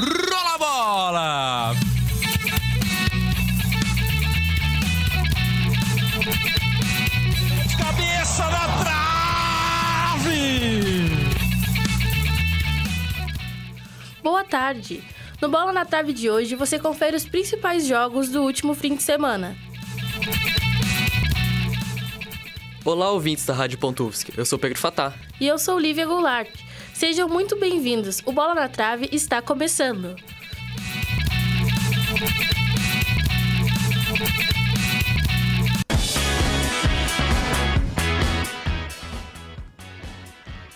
Rola a bola! Cabeça na trave! Boa tarde! No Bola na Trave de hoje, você confere os principais jogos do último fim de semana. Olá, ouvintes da Rádio Pontuvsk. Eu sou Pedro Fatá. E eu sou Lívia Goulart. Sejam muito bem-vindos. O Bola na Trave está começando.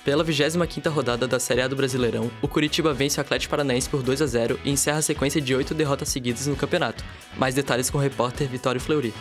Pela 25ª rodada da Série A do Brasileirão, o Curitiba vence o Atlético Paranaense por 2 a 0 e encerra a sequência de oito derrotas seguidas no campeonato. Mais detalhes com o repórter Vitório Fleury.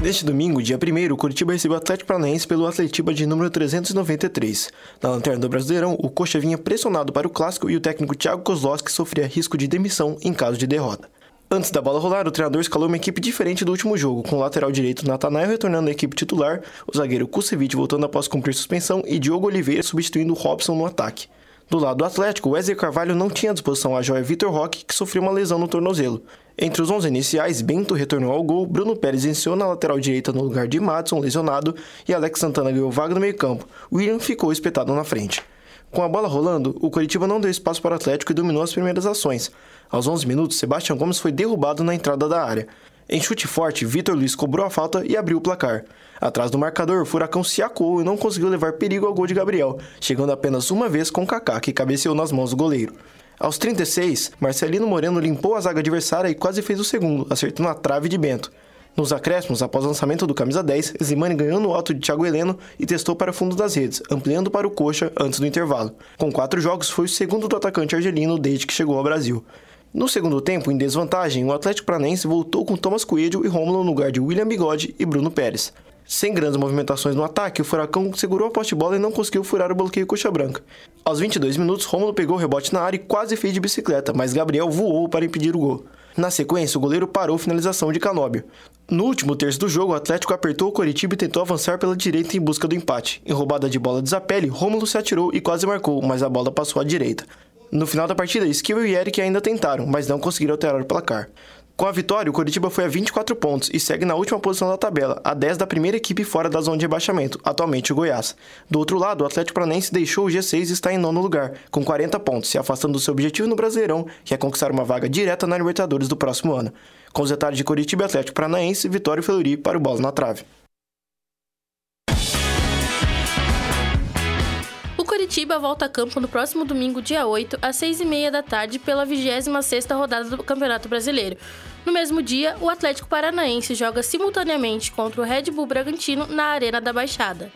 Neste domingo, dia 1 o Curitiba recebeu o Atlético Paranaense pelo Atletiba de número 393. Na lanterna do Brasileirão, o Coxa vinha pressionado para o clássico e o técnico Thiago Kozlowski sofria risco de demissão em caso de derrota. Antes da bola rolar, o treinador escalou uma equipe diferente do último jogo, com o lateral direito Natanael retornando à equipe titular, o zagueiro Kusevich voltando após cumprir suspensão e Diogo Oliveira substituindo Robson no ataque. Do lado do Atlético, Wesley Carvalho não tinha disposição a joia Vitor Roque, que sofreu uma lesão no tornozelo. Entre os 11 iniciais, Bento retornou ao gol, Bruno Pérez iniciou na lateral direita no lugar de Madison, lesionado, e Alex Santana ganhou vaga no meio-campo. William ficou espetado na frente. Com a bola rolando, o Curitiba não deu espaço para o Atlético e dominou as primeiras ações. Aos 11 minutos, Sebastião Gomes foi derrubado na entrada da área. Em chute forte, Vitor Luiz cobrou a falta e abriu o placar. Atrás do marcador, o Furacão se acuou e não conseguiu levar perigo ao gol de Gabriel, chegando apenas uma vez com Kaká, que cabeceou nas mãos do goleiro. Aos 36, Marcelino Moreno limpou a zaga adversária e quase fez o segundo, acertando a trave de Bento. Nos acréscimos, após o lançamento do camisa 10, Zimani ganhou no alto de Thiago Heleno e testou para o fundo das redes, ampliando para o coxa antes do intervalo. Com quatro jogos, foi o segundo do atacante argelino desde que chegou ao Brasil. No segundo tempo, em desvantagem, o Atlético Paranaense voltou com Thomas Coelho e Romulo no lugar de William Bigode e Bruno Pérez. Sem grandes movimentações no ataque, o Furacão segurou a poste bola e não conseguiu furar o bloqueio coxa branca. Aos 22 minutos, Romulo pegou o rebote na área e quase fez de bicicleta, mas Gabriel voou para impedir o gol. Na sequência, o goleiro parou a finalização de Canóbio. No último terço do jogo, o Atlético apertou o Coritiba e tentou avançar pela direita em busca do empate. Em roubada de bola de Zapelli, Rômulo se atirou e quase marcou, mas a bola passou à direita. No final da partida, Esquivel e Eric ainda tentaram, mas não conseguiram alterar o placar. Com a vitória, o Coritiba foi a 24 pontos e segue na última posição da tabela, a 10 da primeira equipe fora da zona de rebaixamento, atualmente o Goiás. Do outro lado, o Atlético Paranaense deixou o G6 e está em nono lugar, com 40 pontos, se afastando do seu objetivo no Brasileirão, que é conquistar uma vaga direta na Libertadores do próximo ano. Com os detalhes de Coritiba e Atlético Paranaense, Vitória e Fleury para o Bola na Trave. Curitiba volta a campo no próximo domingo, dia 8, às 6h30 da tarde, pela 26ª rodada do Campeonato Brasileiro. No mesmo dia, o Atlético Paranaense joga simultaneamente contra o Red Bull Bragantino na Arena da Baixada.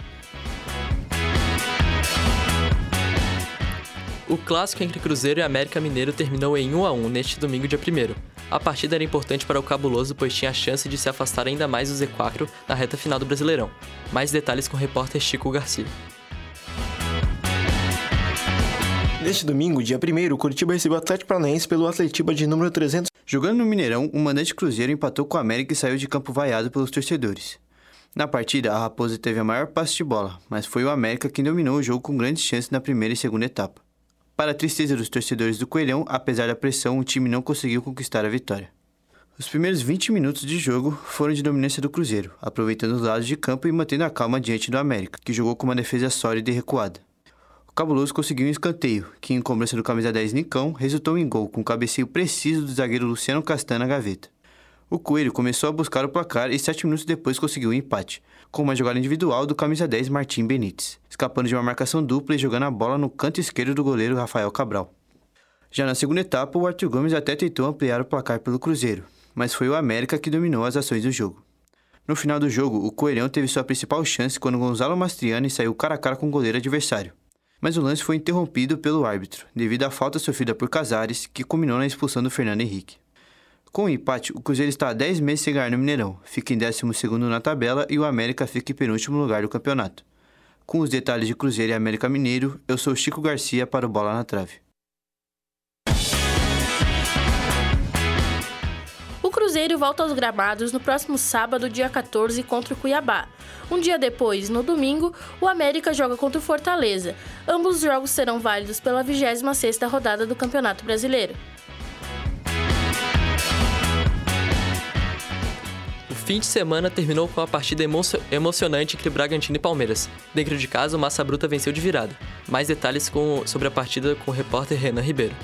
O clássico entre Cruzeiro e América Mineiro terminou em 1 a 1 neste domingo, dia 1 A partida era importante para o Cabuloso, pois tinha a chance de se afastar ainda mais do Z4 na reta final do Brasileirão. Mais detalhes com o repórter Chico Garcia. Neste domingo, dia 1 o Curitiba recebeu o Atlético Paranaense pelo Atletiba de número 300. Jogando no Mineirão, o mandante Cruzeiro empatou com o América e saiu de campo vaiado pelos torcedores. Na partida, a Raposa teve a maior passe de bola, mas foi o América quem dominou o jogo com grandes chances na primeira e segunda etapa. Para a tristeza dos torcedores do Coelhão, apesar da pressão, o time não conseguiu conquistar a vitória. Os primeiros 20 minutos de jogo foram de dominância do Cruzeiro, aproveitando os lados de campo e mantendo a calma diante do América, que jogou com uma defesa sólida e recuada. O Cabuloso conseguiu um escanteio, que em cobrança do camisa 10 Nicão resultou em gol com um cabeceio preciso do zagueiro Luciano Castan na gaveta. O Coelho começou a buscar o placar e sete minutos depois conseguiu um empate, com uma jogada individual do camisa 10 Martim Benítez, escapando de uma marcação dupla e jogando a bola no canto esquerdo do goleiro Rafael Cabral. Já na segunda etapa, o Arthur Gomes até tentou ampliar o placar pelo Cruzeiro, mas foi o América que dominou as ações do jogo. No final do jogo, o Coelhão teve sua principal chance quando Gonzalo Mastriani saiu cara a cara com o goleiro adversário mas o lance foi interrompido pelo árbitro, devido à falta sofrida por Casares, que culminou na expulsão do Fernando Henrique. Com o empate, o Cruzeiro está há 10 meses sem ganhar no Mineirão, fica em 12 na tabela e o América fica em penúltimo lugar do campeonato. Com os detalhes de Cruzeiro e América Mineiro, eu sou Chico Garcia para o Bola na Trave. Cruzeiro volta aos gramados no próximo sábado, dia 14, contra o Cuiabá. Um dia depois, no domingo, o América joga contra o Fortaleza. Ambos os jogos serão válidos pela 26ª rodada do Campeonato Brasileiro. Fim de semana terminou com a partida emo emocionante entre Bragantino e Palmeiras. Dentro de casa, o Massa Bruta venceu de virada. Mais detalhes com, sobre a partida com o repórter Renan Ribeiro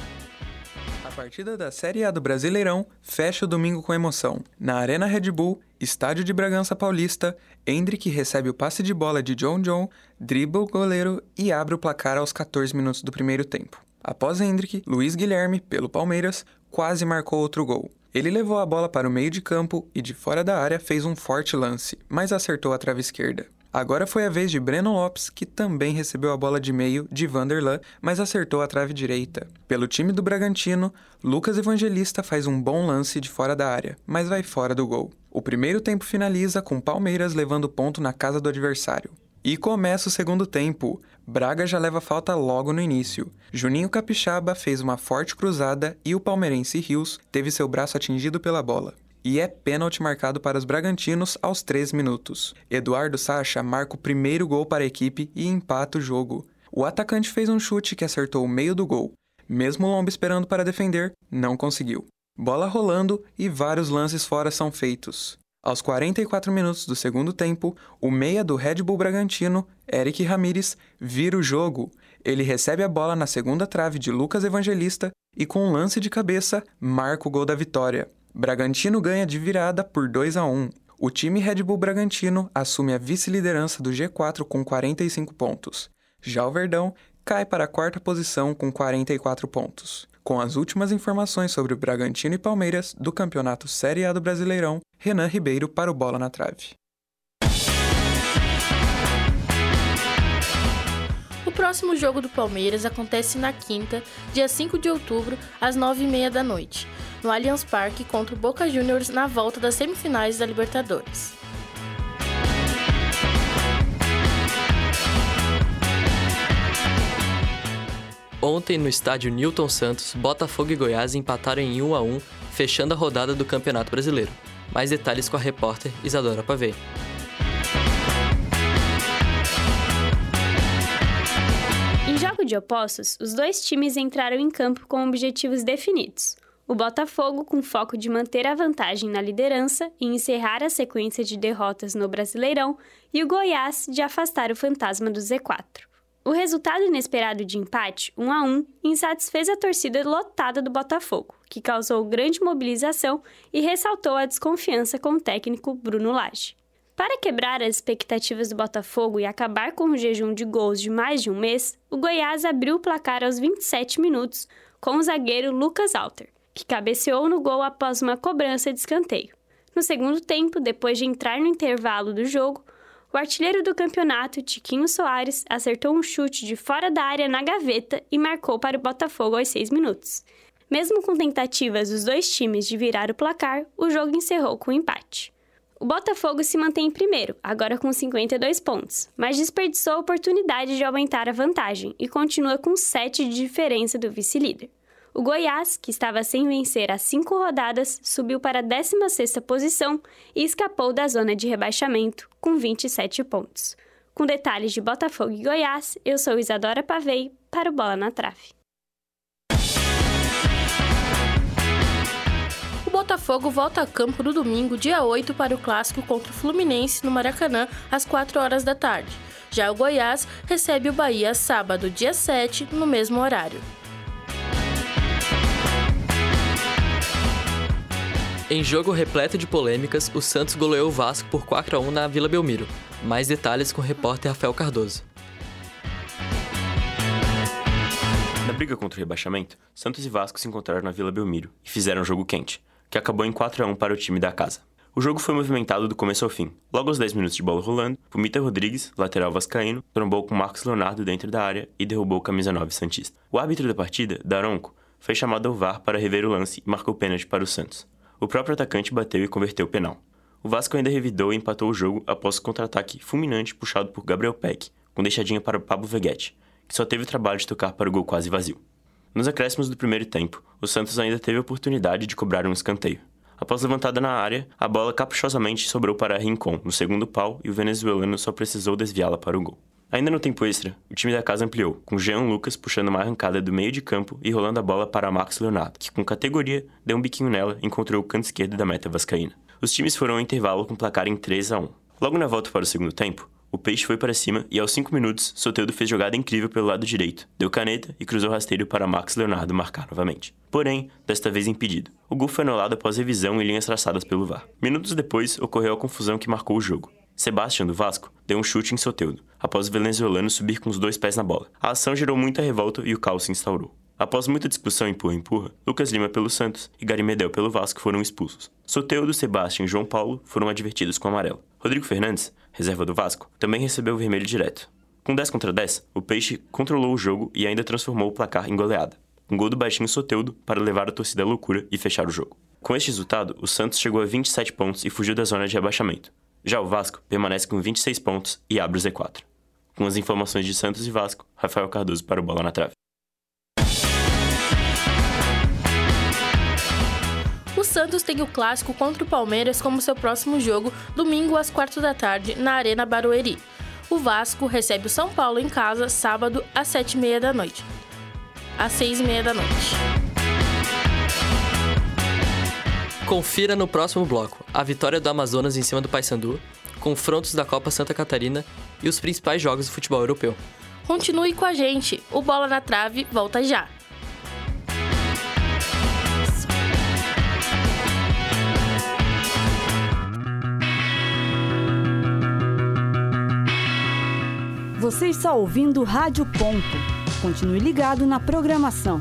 partida da Série A do Brasileirão fecha o domingo com emoção. Na Arena Red Bull, estádio de Bragança Paulista, Hendrick recebe o passe de bola de John John, dribla o goleiro e abre o placar aos 14 minutos do primeiro tempo. Após Hendrick, Luiz Guilherme, pelo Palmeiras, quase marcou outro gol. Ele levou a bola para o meio de campo e de fora da área fez um forte lance, mas acertou a trave esquerda. Agora foi a vez de Breno Lopes, que também recebeu a bola de meio de Vanderlan, mas acertou a trave direita. Pelo time do Bragantino, Lucas Evangelista faz um bom lance de fora da área, mas vai fora do gol. O primeiro tempo finaliza com Palmeiras levando ponto na casa do adversário. E começa o segundo tempo. Braga já leva falta logo no início. Juninho Capixaba fez uma forte cruzada e o palmeirense Rios teve seu braço atingido pela bola e é pênalti marcado para os Bragantinos aos 3 minutos. Eduardo Sacha marca o primeiro gol para a equipe e empata o jogo. O atacante fez um chute que acertou o meio do gol. Mesmo Lomba esperando para defender, não conseguiu. Bola rolando e vários lances fora são feitos. Aos 44 minutos do segundo tempo, o meia do Red Bull Bragantino, Eric Ramírez, vira o jogo. Ele recebe a bola na segunda trave de Lucas Evangelista e, com um lance de cabeça, marca o gol da vitória. Bragantino ganha de virada por 2 a 1. O time Red Bull Bragantino assume a vice-liderança do G4 com 45 pontos. Já o Verdão cai para a quarta posição com 44 pontos. Com as últimas informações sobre o Bragantino e Palmeiras do Campeonato Série A do Brasileirão, Renan Ribeiro para o Bola na Trave. O próximo jogo do Palmeiras acontece na quinta, dia 5 de outubro, às 9h30 da noite no Allianz Parque contra o Boca Juniors na volta das semifinais da Libertadores. Ontem, no estádio Newton Santos, Botafogo e Goiás empataram em 1 a 1, fechando a rodada do Campeonato Brasileiro. Mais detalhes com a repórter Isadora Pavei. Em jogo de opostos, os dois times entraram em campo com objetivos definidos. O Botafogo, com foco de manter a vantagem na liderança e encerrar a sequência de derrotas no Brasileirão, e o Goiás de afastar o fantasma do Z4. O resultado inesperado de empate, 1 a 1, insatisfez a torcida lotada do Botafogo, que causou grande mobilização e ressaltou a desconfiança com o técnico Bruno Lage. Para quebrar as expectativas do Botafogo e acabar com o jejum de gols de mais de um mês, o Goiás abriu o placar aos 27 minutos com o zagueiro Lucas Alter, que cabeceou no gol após uma cobrança de escanteio. No segundo tempo, depois de entrar no intervalo do jogo, o artilheiro do campeonato, Tiquinho Soares, acertou um chute de fora da área na gaveta e marcou para o Botafogo aos seis minutos. Mesmo com tentativas dos dois times de virar o placar, o jogo encerrou com um empate. O Botafogo se mantém em primeiro, agora com 52 pontos, mas desperdiçou a oportunidade de aumentar a vantagem e continua com 7 de diferença do vice-líder. O Goiás, que estava sem vencer há cinco rodadas, subiu para a 16ª posição e escapou da zona de rebaixamento, com 27 pontos. Com detalhes de Botafogo e Goiás, eu sou Isadora Pavei, para o Bola na Trave. O Botafogo volta a campo no domingo, dia 8, para o clássico contra o Fluminense no Maracanã, às 4 horas da tarde. Já o Goiás recebe o Bahia sábado, dia 7, no mesmo horário. Em jogo repleto de polêmicas, o Santos goleou o Vasco por 4 a 1 na Vila Belmiro. Mais detalhes com o repórter Rafael Cardoso. Na briga contra o rebaixamento, Santos e Vasco se encontraram na Vila Belmiro e fizeram um jogo quente, que acabou em 4 a 1 para o time da casa. O jogo foi movimentado do começo ao fim. Logo aos 10 minutos de bola rolando, Pumita Rodrigues, lateral vascaíno, trombou com Marcos Leonardo dentro da área e derrubou o camisa 9 santista. O árbitro da partida, Daronco, foi chamado ao VAR para rever o lance e marcou pênalti para o Santos. O próprio atacante bateu e converteu o penal. O Vasco ainda revidou e empatou o jogo após o contra-ataque fulminante puxado por Gabriel Peck, com deixadinha para Pablo Veguete, que só teve o trabalho de tocar para o gol quase vazio. Nos acréscimos do primeiro tempo, o Santos ainda teve a oportunidade de cobrar um escanteio. Após levantada na área, a bola caprichosamente sobrou para Rincon no segundo pau e o venezuelano só precisou desviá-la para o gol. Ainda no tempo extra, o time da casa ampliou, com Jean Lucas puxando uma arrancada do meio de campo e rolando a bola para Max Leonardo, que com categoria deu um biquinho nela e encontrou o canto esquerdo da meta vascaína. Os times foram ao intervalo com placar em 3 a 1. Logo na volta para o segundo tempo, o Peixe foi para cima e aos 5 minutos, Soteudo fez jogada incrível pelo lado direito, deu caneta e cruzou rasteiro para Max Leonardo marcar novamente. Porém, desta vez impedido. O gol foi anulado após revisão e linhas traçadas pelo VAR. Minutos depois, ocorreu a confusão que marcou o jogo. Sebastião, do Vasco, deu um chute em Soteudo, após o venezuelano subir com os dois pés na bola. A ação gerou muita revolta e o caos se instaurou. Após muita discussão empurra-empurra, Lucas Lima pelo Santos e Gary Medel pelo Vasco foram expulsos. Soteudo, Sebastião e João Paulo foram advertidos com amarelo. Rodrigo Fernandes, reserva do Vasco, também recebeu o vermelho direto. Com 10 contra 10, o Peixe controlou o jogo e ainda transformou o placar em goleada. Um gol do baixinho Soteudo para levar a torcida à loucura e fechar o jogo. Com este resultado, o Santos chegou a 27 pontos e fugiu da zona de rebaixamento. Já o Vasco permanece com 26 pontos e abre o Z4. Com as informações de Santos e Vasco, Rafael Cardoso para o Bola na Trave. O Santos tem o clássico contra o Palmeiras como seu próximo jogo, domingo às quatro da tarde, na Arena Barueri. O Vasco recebe o São Paulo em casa, sábado, às sete e meia da noite. Às seis e meia da noite. Confira no próximo bloco a vitória do Amazonas em cima do Paysandu, confrontos da Copa Santa Catarina e os principais jogos do futebol europeu. Continue com a gente, o Bola na Trave volta já. Você está ouvindo Rádio Ponto. Continue ligado na programação.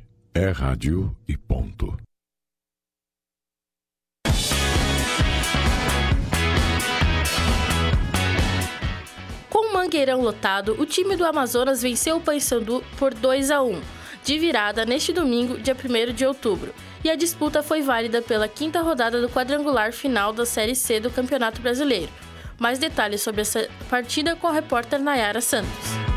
É rádio e ponto. Com o Mangueirão lotado, o time do Amazonas venceu o Paysandu por 2 a 1, de virada neste domingo, dia 1 de outubro. E a disputa foi válida pela quinta rodada do quadrangular final da Série C do Campeonato Brasileiro. Mais detalhes sobre essa partida com a repórter Nayara Santos.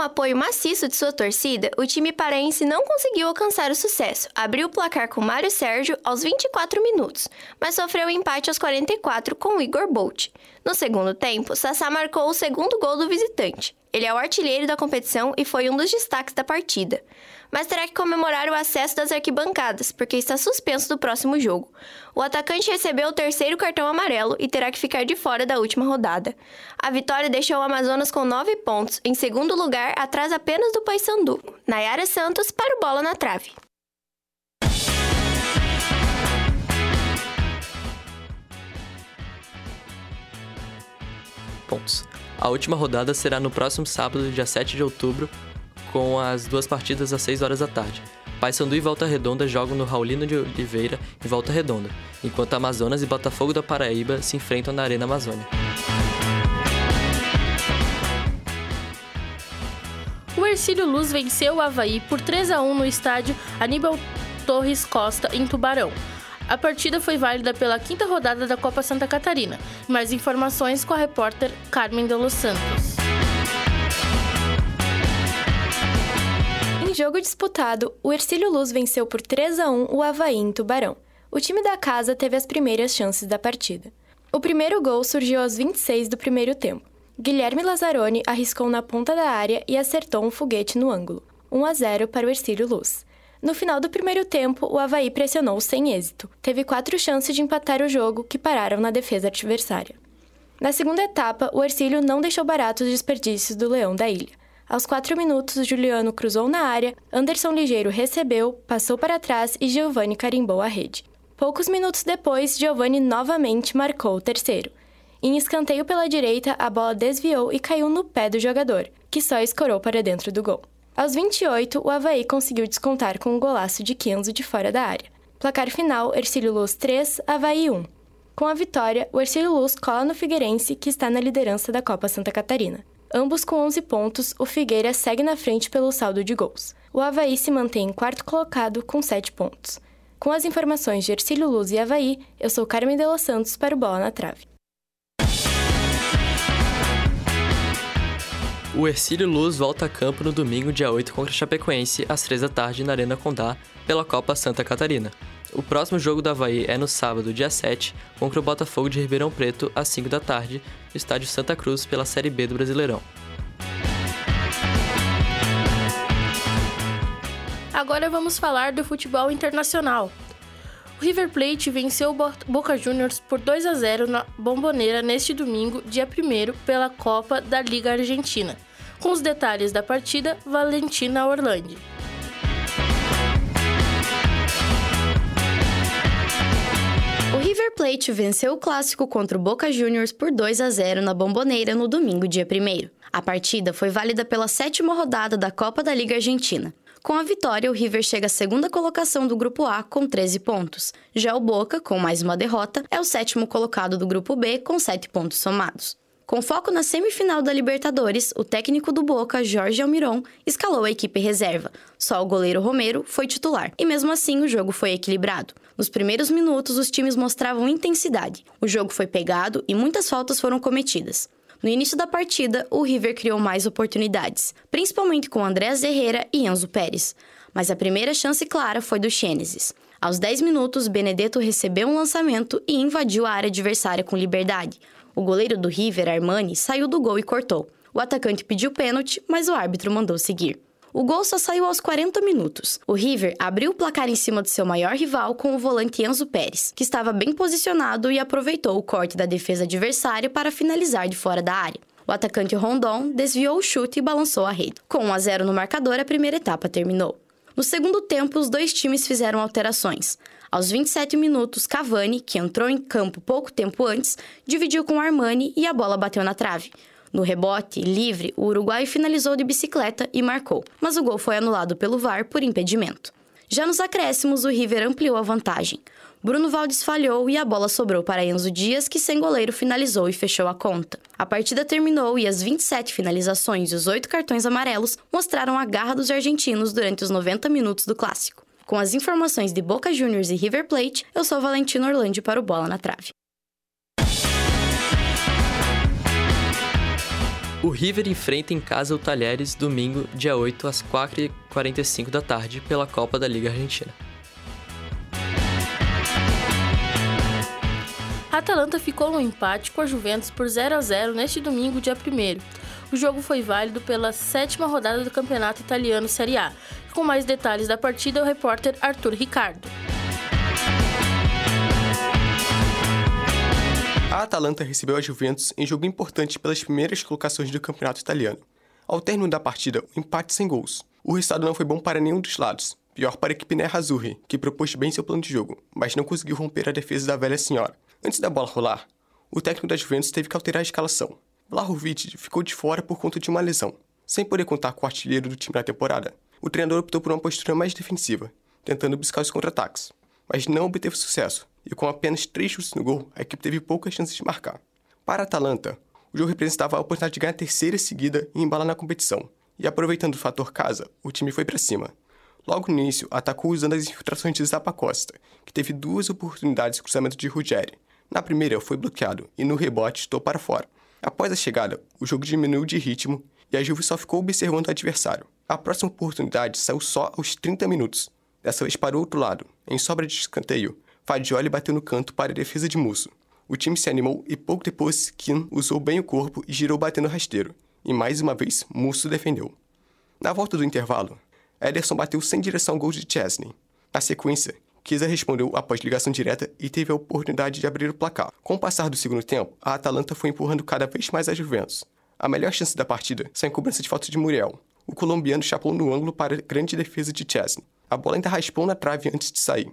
O apoio maciço de sua torcida, o time paraense não conseguiu alcançar o sucesso. Abriu o placar com Mário Sérgio aos 24 minutos, mas sofreu o empate aos 44 com Igor Bolt. No segundo tempo, Sassá marcou o segundo gol do visitante. Ele é o artilheiro da competição e foi um dos destaques da partida. Mas terá que comemorar o acesso das arquibancadas, porque está suspenso do próximo jogo. O atacante recebeu o terceiro cartão amarelo e terá que ficar de fora da última rodada. A vitória deixou o Amazonas com nove pontos, em segundo lugar, atrás apenas do Paysandu. Nayara Santos para o Bola na Trave. Pontos. A última rodada será no próximo sábado, dia 7 de outubro, com as duas partidas às 6 horas da tarde. Paysandu e Volta Redonda jogam no Raulino de Oliveira em Volta Redonda, enquanto Amazonas e Botafogo da Paraíba se enfrentam na Arena Amazônia. O Ercílio Luz venceu o Havaí por 3 a 1 no estádio Aníbal Torres Costa, em Tubarão. A partida foi válida pela quinta rodada da Copa Santa Catarina. Mais informações com a repórter Carmen de Los Santos. Jogo disputado, o Ercílio Luz venceu por 3 a 1 o Havaí em Tubarão. O time da casa teve as primeiras chances da partida. O primeiro gol surgiu aos 26 do primeiro tempo. Guilherme Lazzaroni arriscou na ponta da área e acertou um foguete no ângulo. 1 a 0 para o Ercílio Luz. No final do primeiro tempo, o Havaí pressionou sem êxito. Teve quatro chances de empatar o jogo, que pararam na defesa adversária. Na segunda etapa, o Ercílio não deixou baratos os desperdícios do Leão da Ilha. Aos quatro minutos, Juliano cruzou na área, Anderson Ligeiro recebeu, passou para trás e Giovanni carimbou a rede. Poucos minutos depois, Giovanni novamente marcou o terceiro. Em escanteio pela direita, a bola desviou e caiu no pé do jogador, que só escorou para dentro do gol. Aos 28, o Havaí conseguiu descontar com um golaço de Kenzo de fora da área. Placar final: Ercílio Luz 3, Havaí 1. Com a vitória, o Ercílio Luz cola no Figueirense, que está na liderança da Copa Santa Catarina. Ambos com 11 pontos, o Figueira segue na frente pelo saldo de gols. O Havaí se mantém em quarto colocado com 7 pontos. Com as informações de Ercílio Luz e Havaí, eu sou Carmen de Los Santos para o Bola na Trave. O Ercílio Luz volta a campo no domingo, dia 8, contra o Chapecoense, às 3 da tarde, na Arena Condá, pela Copa Santa Catarina. O próximo jogo do Havaí é no sábado, dia 7, contra o Botafogo de Ribeirão Preto, às 5 da tarde, no estádio Santa Cruz, pela Série B do Brasileirão. Agora vamos falar do futebol internacional. O River Plate venceu o Boca Juniors por 2 a 0 na Bomboneira neste domingo, dia 1 pela Copa da Liga Argentina. Com os detalhes da partida, Valentina Orlandi. River Plate venceu o clássico contra o Boca Juniors por 2 a 0 na Bomboneira no domingo, dia 1 A partida foi válida pela sétima rodada da Copa da Liga Argentina. Com a vitória, o River chega à segunda colocação do Grupo A com 13 pontos. Já o Boca, com mais uma derrota, é o sétimo colocado do Grupo B com 7 pontos somados. Com foco na semifinal da Libertadores, o técnico do Boca, Jorge Almiron, escalou a equipe reserva. Só o goleiro Romero foi titular, e mesmo assim o jogo foi equilibrado. Nos primeiros minutos, os times mostravam intensidade. O jogo foi pegado e muitas faltas foram cometidas. No início da partida, o River criou mais oportunidades, principalmente com André Herrera e Enzo Pérez. Mas a primeira chance clara foi do Xênesis. Aos 10 minutos, Benedetto recebeu um lançamento e invadiu a área adversária com liberdade. O goleiro do River, Armani, saiu do gol e cortou. O atacante pediu pênalti, mas o árbitro mandou seguir. O gol só saiu aos 40 minutos. O River abriu o placar em cima do seu maior rival com o volante Enzo Pérez, que estava bem posicionado e aproveitou o corte da defesa adversária para finalizar de fora da área. O atacante Rondon desviou o chute e balançou a rede. Com 1 a 0 no marcador, a primeira etapa terminou. No segundo tempo, os dois times fizeram alterações. Aos 27 minutos, Cavani, que entrou em campo pouco tempo antes, dividiu com Armani e a bola bateu na trave. No rebote, livre, o uruguaio finalizou de bicicleta e marcou, mas o gol foi anulado pelo VAR por impedimento. Já nos acréscimos, o River ampliou a vantagem. Bruno Valdes falhou e a bola sobrou para Enzo Dias, que sem goleiro finalizou e fechou a conta. A partida terminou e as 27 finalizações e os 8 cartões amarelos mostraram a garra dos argentinos durante os 90 minutos do clássico. Com as informações de Boca Juniors e River Plate, eu sou Valentino Orlandi para o Bola na Trave. O River enfrenta em casa o Talheres domingo, dia 8, às 4h45 da tarde, pela Copa da Liga Argentina. A Atalanta ficou no empate com a Juventus por 0 a 0 neste domingo, dia 1 O jogo foi válido pela sétima rodada do Campeonato Italiano Série A, com mais detalhes da partida, o repórter Arthur Ricardo. A Atalanta recebeu a Juventus em jogo importante pelas primeiras colocações do campeonato italiano. Ao término da partida, um empate sem gols. O resultado não foi bom para nenhum dos lados. Pior para a equipe Nerazzurri, que propôs bem seu plano de jogo, mas não conseguiu romper a defesa da velha senhora. Antes da bola rolar, o técnico da Juventus teve que alterar a escalação. Vlahovic ficou de fora por conta de uma lesão. Sem poder contar com o artilheiro do time da temporada, o treinador optou por uma postura mais defensiva, tentando buscar os contra-ataques, mas não obteve sucesso, e com apenas três chutes no gol, a equipe teve poucas chances de marcar. Para a Atalanta, o jogo representava a oportunidade de ganhar a terceira seguida e embalar na competição, e aproveitando o fator casa, o time foi para cima. Logo no início, atacou usando as infiltrações de Zapa Costa, que teve duas oportunidades de cruzamento de Ruggeri. Na primeira, foi bloqueado, e no rebote, estou para fora. Após a chegada, o jogo diminuiu de ritmo e a Juve só ficou observando o adversário. A próxima oportunidade saiu só aos 30 minutos. Dessa vez para o outro lado. Em sobra de escanteio, Fagioli bateu no canto para a defesa de Musso. O time se animou e pouco depois Kim usou bem o corpo e girou batendo rasteiro. E mais uma vez, Musso defendeu. Na volta do intervalo, Ederson bateu sem direção ao gol de Chesney. Na sequência, Kisa respondeu após ligação direta e teve a oportunidade de abrir o placar. Com o passar do segundo tempo, a Atalanta foi empurrando cada vez mais a Juventus. A melhor chance da partida saiu em cobrança de falta de Muriel, o colombiano chapou no ângulo para a grande defesa de Chesney. A bola ainda raspou na trave antes de sair.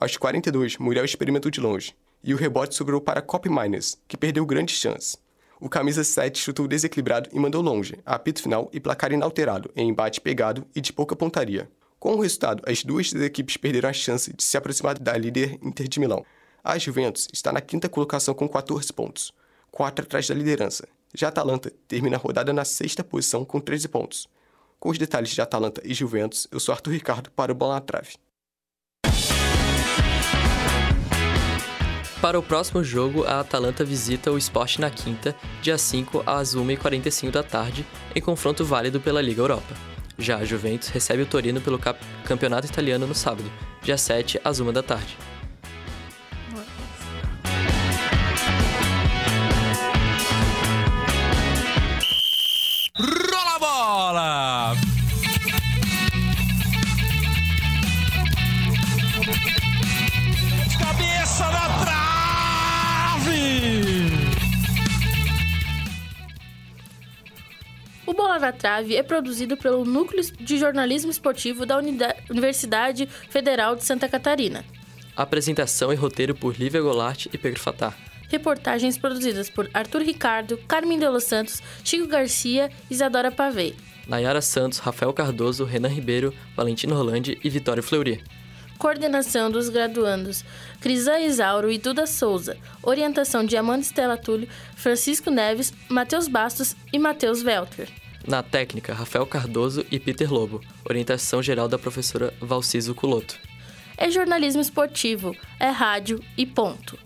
Aos 42, Muriel experimentou de longe e o rebote sobrou para Cop Miners, que perdeu grande chance. O camisa 7 chutou desequilibrado e mandou longe, apito final e placar inalterado, em embate pegado e de pouca pontaria. Com o resultado, as duas equipes perderam a chance de se aproximar da líder Inter de Milão. A Juventus está na quinta colocação com 14 pontos, 4 atrás da liderança. Já a Atalanta termina a rodada na sexta posição com 13 pontos. Com os detalhes de Atalanta e Juventus, eu sou Arthur Ricardo para o Bola na Trave. Para o próximo jogo, a Atalanta visita o Sport na quinta, dia 5 às 1h45 da tarde, em confronto válido pela Liga Europa. Já a Juventus recebe o Torino pelo Campeonato Italiano no sábado, dia 7 às 1 da tarde. Bola na Trave é produzido pelo Núcleo de Jornalismo Esportivo da Universidade Federal de Santa Catarina. Apresentação e roteiro por Lívia Golart e Pedro Fatah. Reportagens produzidas por Arthur Ricardo, Carmen de Los Santos, Chico Garcia e Isadora Pavei. Nayara Santos, Rafael Cardoso, Renan Ribeiro, Valentino Rolandi e Vitória Fleury. Coordenação dos graduandos Crisan Isauro e Duda Souza. Orientação de Amanda Estela Túlio, Francisco Neves, Matheus Bastos e Matheus Welter. Na técnica, Rafael Cardoso e Peter Lobo. Orientação geral da professora Valciso Culoto. É jornalismo esportivo, é rádio e ponto.